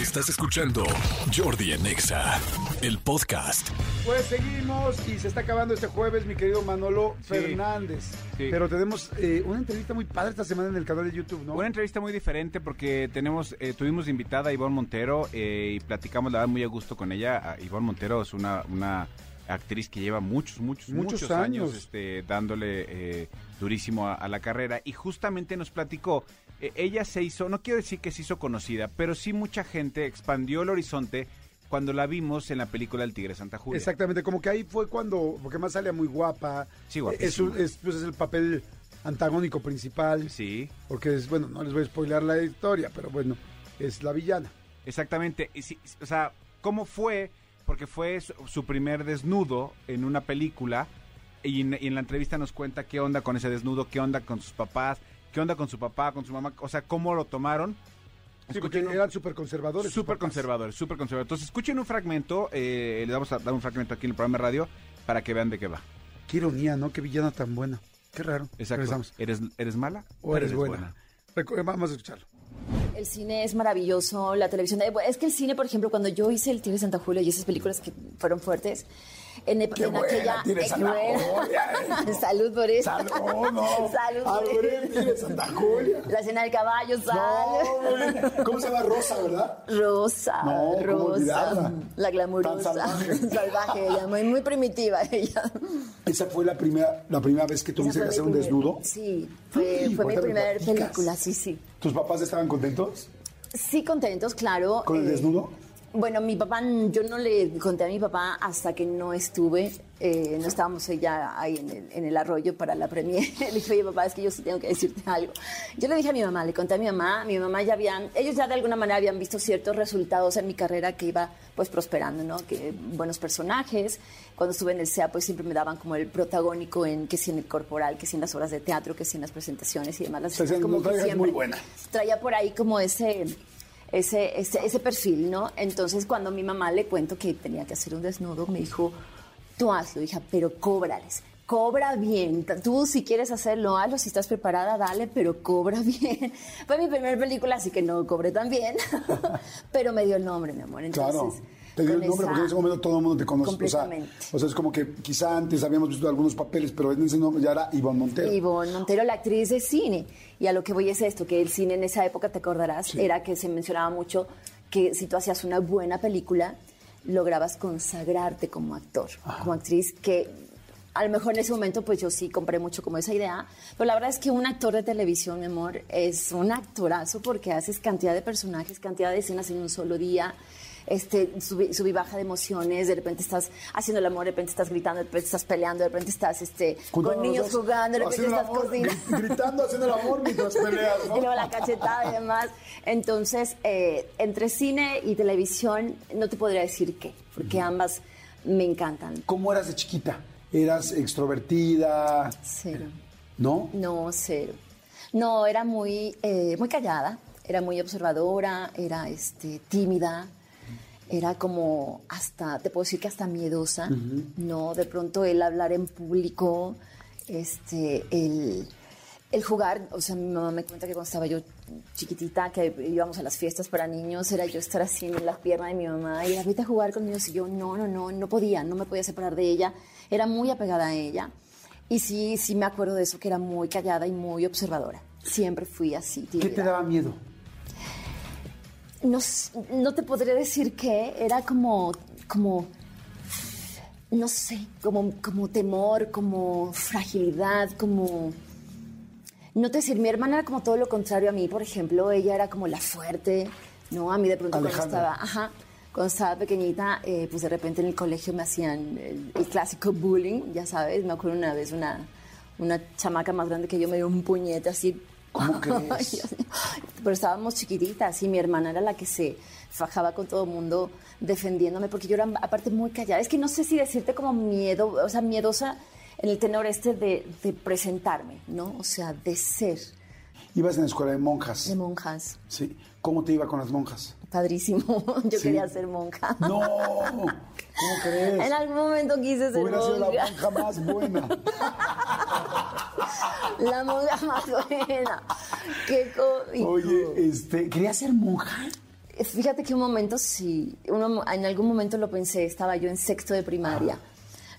Estás escuchando Jordi en Exa, el podcast. Pues seguimos y se está acabando este jueves, mi querido Manolo Fernández. Sí. Pero tenemos eh, una entrevista muy padre esta semana en el canal de YouTube, ¿no? Una entrevista muy diferente porque tenemos, eh, tuvimos invitada a Ivonne Montero eh, y platicamos la verdad muy a gusto con ella. Ivonne Montero es una, una actriz que lleva muchos, muchos, Muchos muchos, años. años, este, dándole eh, durísimo a, a la carrera y justamente nos platicó. Eh, ella se hizo, no quiero decir que se hizo conocida, pero sí mucha gente expandió el horizonte cuando la vimos en la película El Tigre Santa Julia. Exactamente, como que ahí fue cuando, porque más salía muy guapa. Sí, Es, guapísima. un- es, pues es el papel antagónico principal. Sí. Porque es, bueno, no les voy a spoiler la historia, pero bueno, es la villana. Exactamente. Y sí, o sea, ¿cómo fue? Porque fue su, su primer desnudo en una película y en, y en la entrevista nos cuenta qué onda con ese desnudo, qué onda con sus papás, qué onda con su papá, con su mamá, o sea, cómo lo tomaron. Sí, porque eran súper conservadores. Súper conservadores, súper conservadores. Entonces, escuchen un fragmento, eh, les vamos a dar un fragmento aquí en el programa de radio para que vean de qué va. Qué ironía, ¿no? Qué villana tan buena. Qué raro. Exacto. Regresamos. ¿Eres, ¿Eres mala? O eres buena. Recu- Vamos a escucharlo. El cine es maravilloso, la televisión. eh, Es que el cine, por ejemplo, cuando yo hice El Tigre de Santa Julia y esas películas que fueron fuertes, en, en aquella. Tigre de eh, buena. Salud por eso. Salud, no. Salud por Santa Julia. La escena del caballo, sal. No, ¿Cómo se llama Rosa, verdad? Rosa, No, ¿cómo Rosa, la glamurosa, Tan salvaje. salvaje ella, muy, muy primitiva ella. Esa fue la primera, la primera vez que tuviste que hacer un primer- desnudo. Sí, fue, Ay, fue mi primera película, sí, sí. ¿Tus papás estaban contentos Sí, contentos, claro. con el eh, desnudo? Bueno, mi papá, yo no le conté a mi papá hasta que no estuve, eh, no estábamos ya ahí en el, en el arroyo para la premier. le dije, oye papá, es que yo sí tengo que decirte algo. Yo le dije a mi mamá, le conté a mi mamá, mi mamá ya habían, ellos ya de alguna manera habían visto ciertos resultados en mi carrera que iba pues prosperando, ¿no? Que buenos personajes. Cuando estuve en el SEA pues siempre me daban como el protagónico en que si en el corporal, que si en las obras de teatro, que si en las presentaciones y demás. Las O sea, como que muy buena. traía por ahí como ese ese, ese, ese perfil, ¿no? Entonces, cuando mi mamá le cuento que tenía que hacer un desnudo, me dijo, tú hazlo, hija, pero cóbrales. Cobra bien. Tú, si quieres hacerlo, hazlo. Si estás preparada, dale, pero cobra bien. Fue mi primera película, así que no cobré tan bien. pero me dio el nombre, mi amor. Entonces, Claro. Te dio el nombre porque en ese momento todo el mundo te conoce. O sea, o sea, es como que quizá antes habíamos visto algunos papeles, pero en ese nombre ya era Ivonne Montero. Ivonne Montero, la actriz de cine. Y a lo que voy es esto, que el cine en esa época, te acordarás, Sí. era que se mencionaba mucho que si tú hacías una buena película, lograbas consagrarte como actor, como actriz, que a lo mejor en ese momento pues yo sí compré mucho como esa idea, pero la verdad es que un actor de televisión, mi amor, es un actorazo porque haces cantidad de personajes, cantidad de escenas en un solo día, este, sub, sub y baja de emociones, de repente estás haciendo el amor, de repente estás gritando, de repente estás peleando, de repente estás este, con niños dos, jugando, de repente estás amor, Gritando, haciendo el amor mientras peleas, ¿no? Y luego la cachetada y demás. Entonces, eh, entre cine y televisión, no te podría decir qué, porque ambas me encantan. ¿Cómo eras de chiquita? ¿Eras extrovertida? Cero. ¿No? No, cero. No, era muy, eh, muy callada, era muy observadora, era este, tímida, era como hasta, te puedo decir que hasta miedosa, ¿no? De pronto el hablar en público, este, el, el jugar, o sea, mi mamá me cuenta que cuando estaba yo chiquitita, que íbamos a las fiestas para niños, era yo estar así en las piernas de mi mamá y era, vete a jugar con niños, y yo, no, no, no, no podía, no me podía separar de ella, era muy apegada a ella. Y sí, sí me acuerdo de eso, que era muy callada y muy observadora. Siempre fui así, ¿Qué te daba miedo? No, no te podré decir qué, era como, como, no sé, como, como temor, como fragilidad, como... No te decir, mi hermana era como todo lo contrario a mí, por ejemplo, ella era como la fuerte, ¿no? A mí de pronto cuando estaba, ajá, cuando estaba pequeñita, eh, pues de repente en el colegio me hacían el, el clásico bullying, ya sabes, me acuerdo una vez una, una chamaca más grande que yo me dio un puñete así. ¿Cómo crees? Pero estábamos chiquititas y mi hermana era la que se fajaba con todo el mundo defendiéndome porque yo era aparte muy callada. Es que no sé si decirte como miedo, o sea, miedosa en el tenor este de, de presentarme, ¿no? O sea, de ser Ibas en la escuela de monjas. de monjas. Sí. ¿Cómo te iba con las monjas? Padrísimo. Yo Sí. quería ser monja. No. ¿Cómo crees? En algún momento quise ser Hubiera sido la monja. monja más buena. La monja más buena. Qué cómico. Oye, este, ¿querías ser monja? Fíjate que un momento sí, uno- en algún momento lo pensé, estaba yo en sexto de primaria.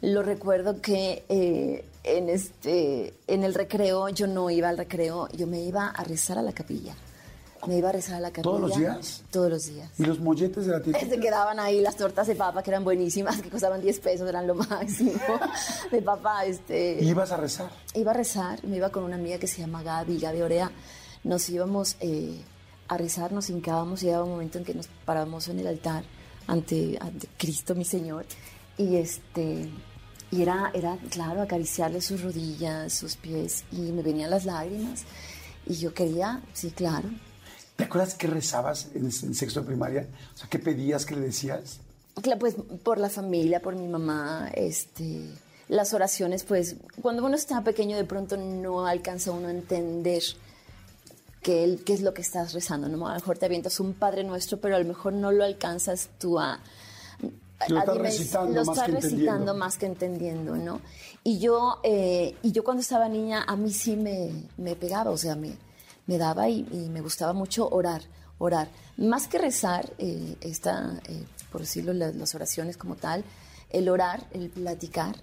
Lo recuerdo que eh, en, este, en el recreo, yo no iba al recreo, yo me iba a rezar a la capilla. Me iba a rezar a la capilla. ¿Todos los días? Todos los días. ¿Y los molletes de la tienda? Se quedaban ahí las tortas de papa que eran buenísimas, que costaban 10 pesos, eran lo máximo. De papá, este. ¿Ibas a rezar? Iba a rezar, me iba con una amiga que se llama Gaby, Gaby Orea. Nos íbamos eh, a rezar, nos hincábamos y llegaba un momento en que nos parábamos en el altar ante, ante Cristo, mi Señor. Y este. Y era, era, claro, acariciarle sus rodillas, sus pies, y me venían las lágrimas. Y yo quería, sí, claro, ¿Te acuerdas qué rezabas en, en sexto de primaria? O sea, ¿qué pedías, qué le decías? Claro, pues por la familia, por mi mamá, este, las oraciones, pues cuando uno está pequeño de pronto no alcanza uno a entender qué, es lo que estás rezando, ¿no? A lo mejor te avientas un Padre Nuestro, pero a lo mejor no lo alcanzas tú a... Lo estás recitando lo más estás que recitando entendiendo. más que entendiendo, ¿no? Y yo, eh, y yo cuando estaba niña, a mí sí me, me pegaba, o sea, me, me daba y, y me gustaba mucho orar, orar. Más que rezar, eh, esta, eh, por decirlo, la- las oraciones como tal, el orar, el platicar,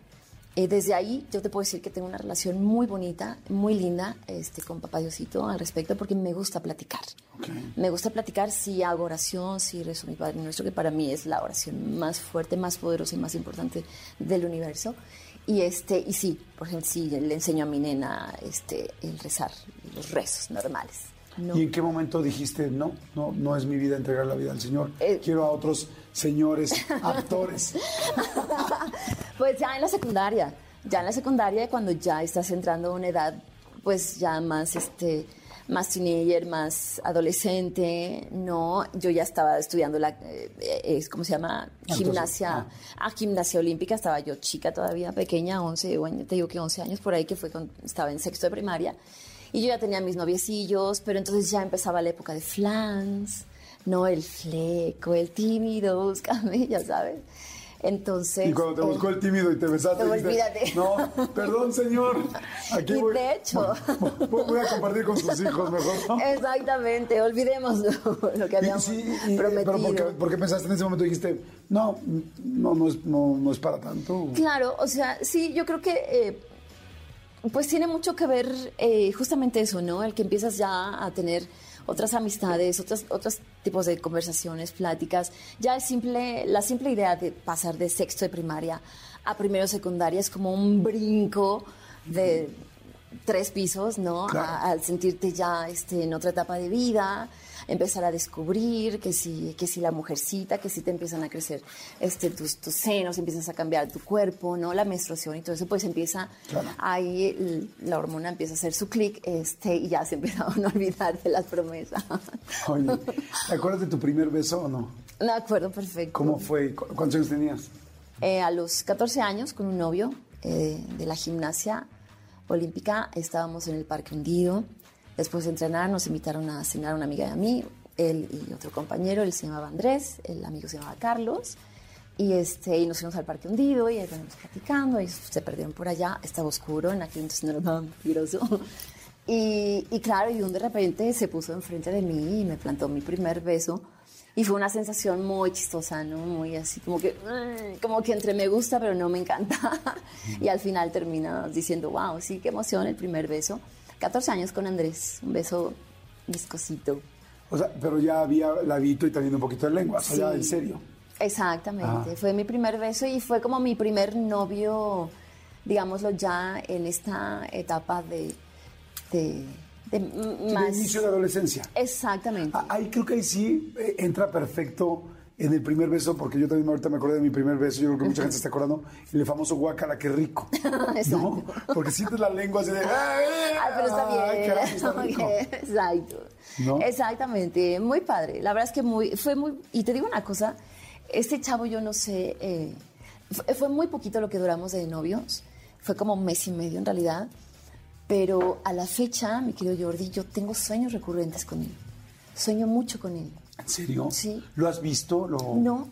eh, desde ahí yo te puedo decir que tengo una relación muy bonita, muy linda este, con Papá Diosito al respecto porque me gusta platicar. Me gusta platicar si hago oración, si rezo mi Padre Nuestro, que para mí es la oración más fuerte, más poderosa y más importante del universo. Y, este, y sí, por ejemplo, sí, le enseño a mi nena este, el rezar, los rezos normales. No. ¿Y en qué momento dijiste, no, no, no es mi vida entregar la vida al Señor? Eh. Quiero a otros señores actores. Pues ya en la secundaria, ya en la secundaria cuando ya estás entrando a una edad pues ya más este más teenager, más adolescente, no, yo ya estaba estudiando la, eh, ¿cómo se llama? Entonces, Gimnasia, ah, gimnasia olímpica, estaba yo chica todavía, pequeña, 11, bueno, te digo que 11 años por ahí, que fue cuando estaba en sexto de primaria, y yo ya tenía mis noviecillos, pero entonces ya empezaba la época de flans, no, el fleco, el tímido, búscame, ya sabes. Entonces... Y cuando te eh, buscó el tímido y te besaste, No, dijiste, olvídate. no, perdón, señor. Aquí Y voy, de hecho- voy, voy a compartir con sus hijos mejor, ¿no? Exactamente, olvidemos lo, que habíamos sí, y- prometido. pero ¿por qué, por qué pensaste en ese momento? Dijiste, no, no, no es, no, no es para tanto. Claro, o sea, sí, yo creo que eh, pues tiene mucho que ver eh, justamente eso, ¿no? El que empiezas ya a tener otras amistades, otros, otros tipos de conversaciones, pláticas. Ya el simple, la simple idea de pasar de sexto de primaria a primero de secundaria es como un brinco de tres pisos, ¿no? Claro. A- al sentirte ya este, en otra etapa de vida, empezar a descubrir que si, que si la mujercita, que si te empiezan a crecer este, tus, tus senos, empiezas a cambiar tu cuerpo, ¿no? La menstruación y todo eso, pues empieza, Claro. ahí la hormona empieza a hacer su clic este, y ya se empieza a uno a olvidar de las promesas. Oye, ¿te acuerdas de tu primer beso o no? Me acuerdo perfecto. ¿Cómo fue? ¿Cu- ¿Cuántos años tenías? Eh, a los 14 años, con un novio eh, de la gimnasia olímpica, estábamos en el Parque Hundido. Después de entrenar, nos invitaron a cenar una amiga de mí, él y otro compañero, él se llamaba Andrés, el amigo se llamaba Carlos. Y, este, y nos fuimos al Parque Hundido y ahí venimos platicando, y se perdieron por allá, estaba oscuro, en aquel entonces no era tan peligroso. Y, claro, y un de repente se puso enfrente de mí y me plantó mi primer beso. Y fue una sensación muy chistosa, ¿no? Muy así, como que, mm, como que entre me gusta, pero no me encanta. Y al final termina diciendo, wow, sí, qué emoción el primer beso. 14 años con Andrés, un beso viscosito. O sea, pero ya había labito y también un poquito de lengua, o sea, ya en serio. Exactamente, fue mi primer beso y fue como mi primer novio, digámoslo ya, en esta etapa de, de, más... de inicio de adolescencia. Exactamente. Ah, Ahí creo que ahí sí eh, entra perfecto en el primer beso, porque yo también ahorita me acordé de mi primer beso, yo creo que mucha gente se está acordando, el famoso guacala, qué rico. ¿No? Porque sientes la lengua así de... ¡Ay, Ay, pero está bien. ay, está rico! Exacto. ¿No? Exactamente. Muy padre. La verdad es que muy, fue muy. Y te digo una cosa: este chavo, yo no sé. eh, fue, fue muy poquito lo que duramos de novios. Fue como un mes y medio en realidad. Pero a la fecha, mi querido Jordi, yo tengo sueños recurrentes con él. Sueño mucho con él. ¿En serio? Sí. ¿Lo has visto? ¿Lo... No,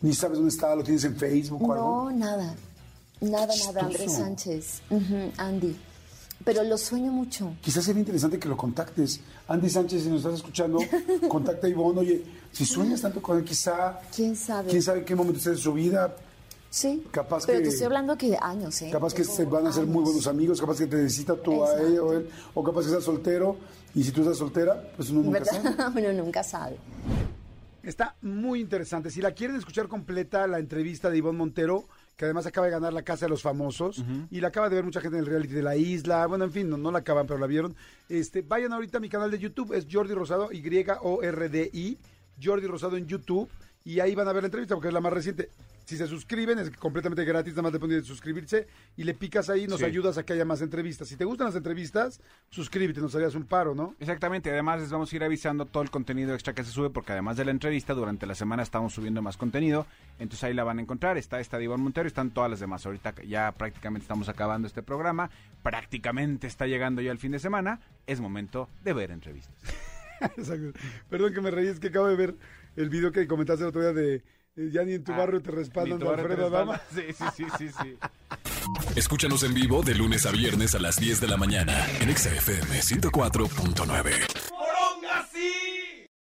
¿Ni sabes dónde está? ¿Lo tienes en Facebook o algo? No, nada. Nada, nada. Andrés Sánchez. Andy. pero lo sueño mucho. Quizás sería interesante que lo contactes. Andy Sánchez, si nos estás escuchando, contacta a Ivonne. Oye, si sueñas tanto con él, quizá... ¿Quién sabe? ¿Quién sabe en qué momento esté de su vida? Sí, Capaz pero que- te estoy hablando que de años, ¿eh? Capaz que se van a ser muy buenos amigos, capaz que te necesita tú a ella o él, o capaz que estás soltero, y si tú estás soltera, pues uno nunca sabe. ¿Verdad? Uno nunca sabe. Está muy interesante. Si la quieren escuchar completa, la entrevista de Ivonne Montero, que además acaba de ganar la Casa de los Famosos, y la acaba de ver mucha gente en el reality de la isla, bueno, en fin, no, no la acaban, pero la vieron. Este, vayan ahorita a mi canal de YouTube, es Jordi Rosado, Y-O-R-D-I, Jordi Rosado en YouTube, y ahí van a ver la entrevista, porque es la más reciente. Si se suscriben, es completamente gratis, nada más le pones suscribirse y le picas ahí, nos Sí. ayudas a que haya más entrevistas. Si te gustan las entrevistas, suscríbete, nos harías un paro, ¿no? Exactamente, además les vamos a ir avisando todo el contenido extra que se sube, porque además de la entrevista, durante la semana estamos subiendo más contenido, entonces ahí la van a encontrar, está esta de Iván Montero, están todas las demás, ahorita ya prácticamente estamos acabando este programa, prácticamente está llegando ya el fin de semana, es momento de ver entrevistas. Perdón que me reí, es que acabo de ver el video que comentaste el otro día de eh, ya ni en tu barrio te respaldan de Alfredo Adama. Sí, sí, sí, sí, sí. Escúchanos en vivo de lunes a viernes a las 10 de la mañana en Exa FM 104.9.